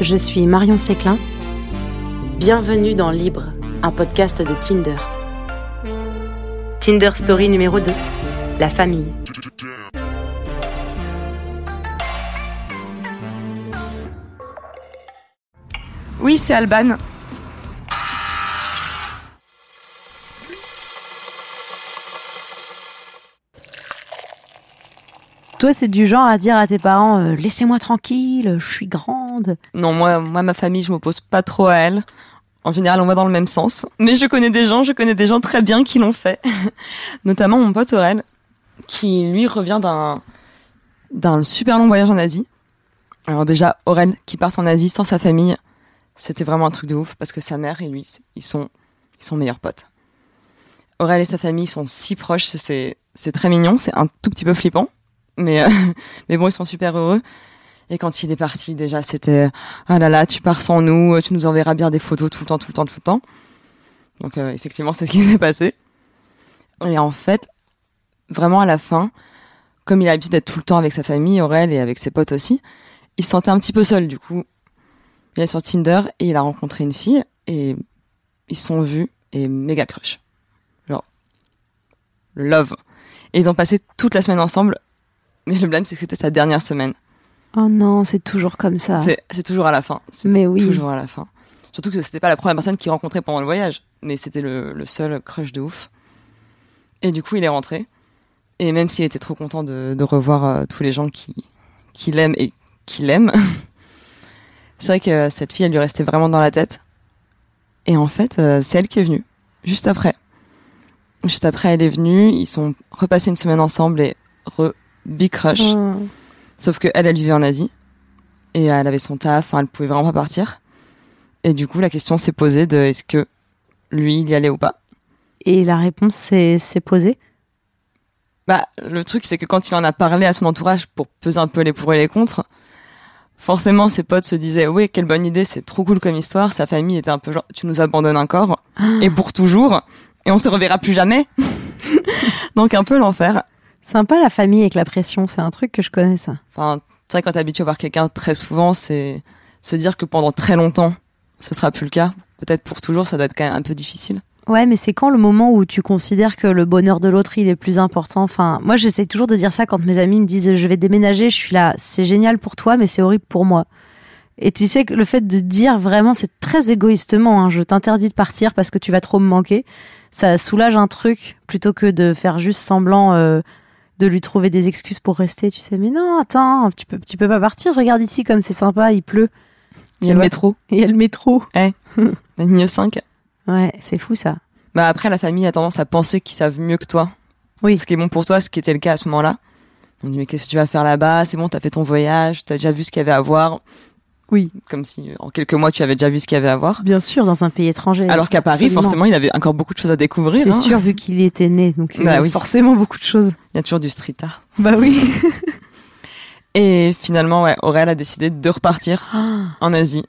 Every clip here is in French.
je suis Marion Séclin. Bienvenue dans Libre, un podcast de Tinder. Tinder Story numéro 2, la famille. Oui, c'est Alban. Toi, c'est du genre à dire à tes parents euh, laissez-moi tranquille, je suis grande. Non, moi, moi, ma famille, je m'oppose pas trop à elle. En général, on va dans le même sens. Mais je connais des gens, je connais des gens très bien qui l'ont fait. Notamment mon pote Aurel, qui lui revient d'un d'un super long voyage en Asie. Alors déjà, Aurel qui part en Asie sans sa famille, c'était vraiment un truc de ouf parce que sa mère et lui, ils sont ils sont meilleurs potes. Aurel et sa famille sont si proches, c'est c'est très mignon, c'est un tout petit peu flippant, mais euh, mais bon, ils sont super heureux. Et quand il est parti, déjà, c'était ah là là, tu pars sans nous, tu nous enverras bien des photos tout le temps, tout le temps, tout le temps. Donc euh, effectivement, c'est ce qui s'est passé. Et en fait, vraiment à la fin, comme il a l'habitude d'être tout le temps avec sa famille, Aurel et avec ses potes aussi, il se sentait un petit peu seul. Du coup, il est sur Tinder et il a rencontré une fille et ils sont vus et méga crush. Genre, love. Et ils ont passé toute la semaine ensemble. Mais le blâme, c'est que c'était sa dernière semaine. Oh non, c'est toujours comme ça. C'est toujours à la fin. Mais oui. Toujours à la fin. Surtout que c'était pas la première personne qu'il rencontrait pendant le voyage, mais c'était le, le, seul crush de ouf. Et du coup, il est rentré. Et même s'il était trop content de, de revoir euh, tous les gens qui, qui l'aiment et qui l'aiment, c'est vrai que cette fille, elle lui restait vraiment dans la tête. Et en fait, euh, c'est elle qui est venue, juste après. Juste après, elle est venue, ils sont repassés une semaine ensemble et re big crush. Oh. Sauf que elle, elle vivait en Asie et elle avait son taf, enfin, elle pouvait vraiment pas partir. Et du coup, la question s'est posée de est-ce que lui, il y allait ou pas? Et la réponse s'est posée? Bah, le truc, c'est que quand il en a parlé à son entourage pour peser un peu les pour et les contre, forcément, ses potes se disaient, oui, quelle bonne idée, c'est trop cool comme histoire. Sa famille était un peu genre, tu nous abandonnes encore, et pour toujours, et on se reverra plus jamais. Donc, un peu l'enfer. Sympa la famille avec la pression, c'est un truc que je connais ça. Enfin, c'est vrai, quand t'es habitué à voir quelqu'un très souvent, c'est se dire que pendant très longtemps, ce sera plus le cas. Peut-être pour toujours, ça doit être quand même un peu difficile. Ouais, mais c'est quand le moment où tu considères que le bonheur de l'autre il est plus important? Enfin, moi j'essaie toujours de dire ça quand mes amis me disent je vais déménager, je suis là, c'est génial pour toi, mais c'est horrible pour moi. Et tu sais que le fait de dire vraiment, c'est très égoïstement, hein, je t'interdis de partir parce que tu vas trop me manquer, ça soulage un truc plutôt que de faire juste semblant euh, de lui trouver des excuses pour rester. Tu sais, mais non, attends, tu peux, tu peux pas partir. Regarde ici comme c'est sympa, il pleut. Il y a le métro. Il y a le métro. Eh, la ligne 5. Ouais, c'est fou ça. Bah après, la famille a tendance à penser qu'ils savent mieux que toi. Oui. Ce qui est bon pour toi, ce qui était le cas à ce moment-là. On dit, mais qu'est-ce que tu vas faire là-bas? C'est bon, t'as fait ton voyage, t'as déjà vu ce qu'il y avait à voir. Oui. Comme si en quelques mois, tu avais déjà vu ce qu'il y avait à voir. Bien sûr, dans un pays étranger. Alors qu'à Paris, Absolument. forcément, il avait encore beaucoup de choses à découvrir. C'est hein. sûr, vu qu'il y était né, donc Bah euh, oui. forcément beaucoup de choses. Il y a toujours du street art. Bah oui. Et finalement, ouais, Aurel a décidé de repartir en Asie,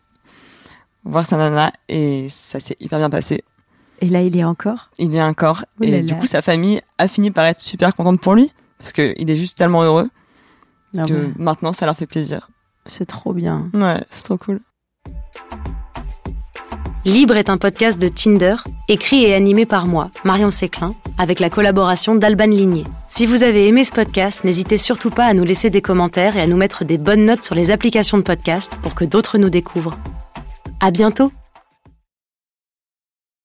voir sa nana, et ça s'est hyper bien passé. Et là, il est encore? Il y a encore, et là du là. coup, sa famille a fini par être super contente pour lui, parce qu'il est juste tellement heureux Ah que ouais, maintenant, ça leur fait plaisir. C'est trop bien. Ouais, c'est trop cool. Libre est un podcast de Tinder, écrit et animé par moi, Marion Séclin, avec la collaboration d'Alban Ligné. Si vous avez aimé ce podcast, n'hésitez surtout pas à nous laisser des commentaires et à nous mettre des bonnes notes sur les applications de podcast pour que d'autres nous découvrent. À bientôt!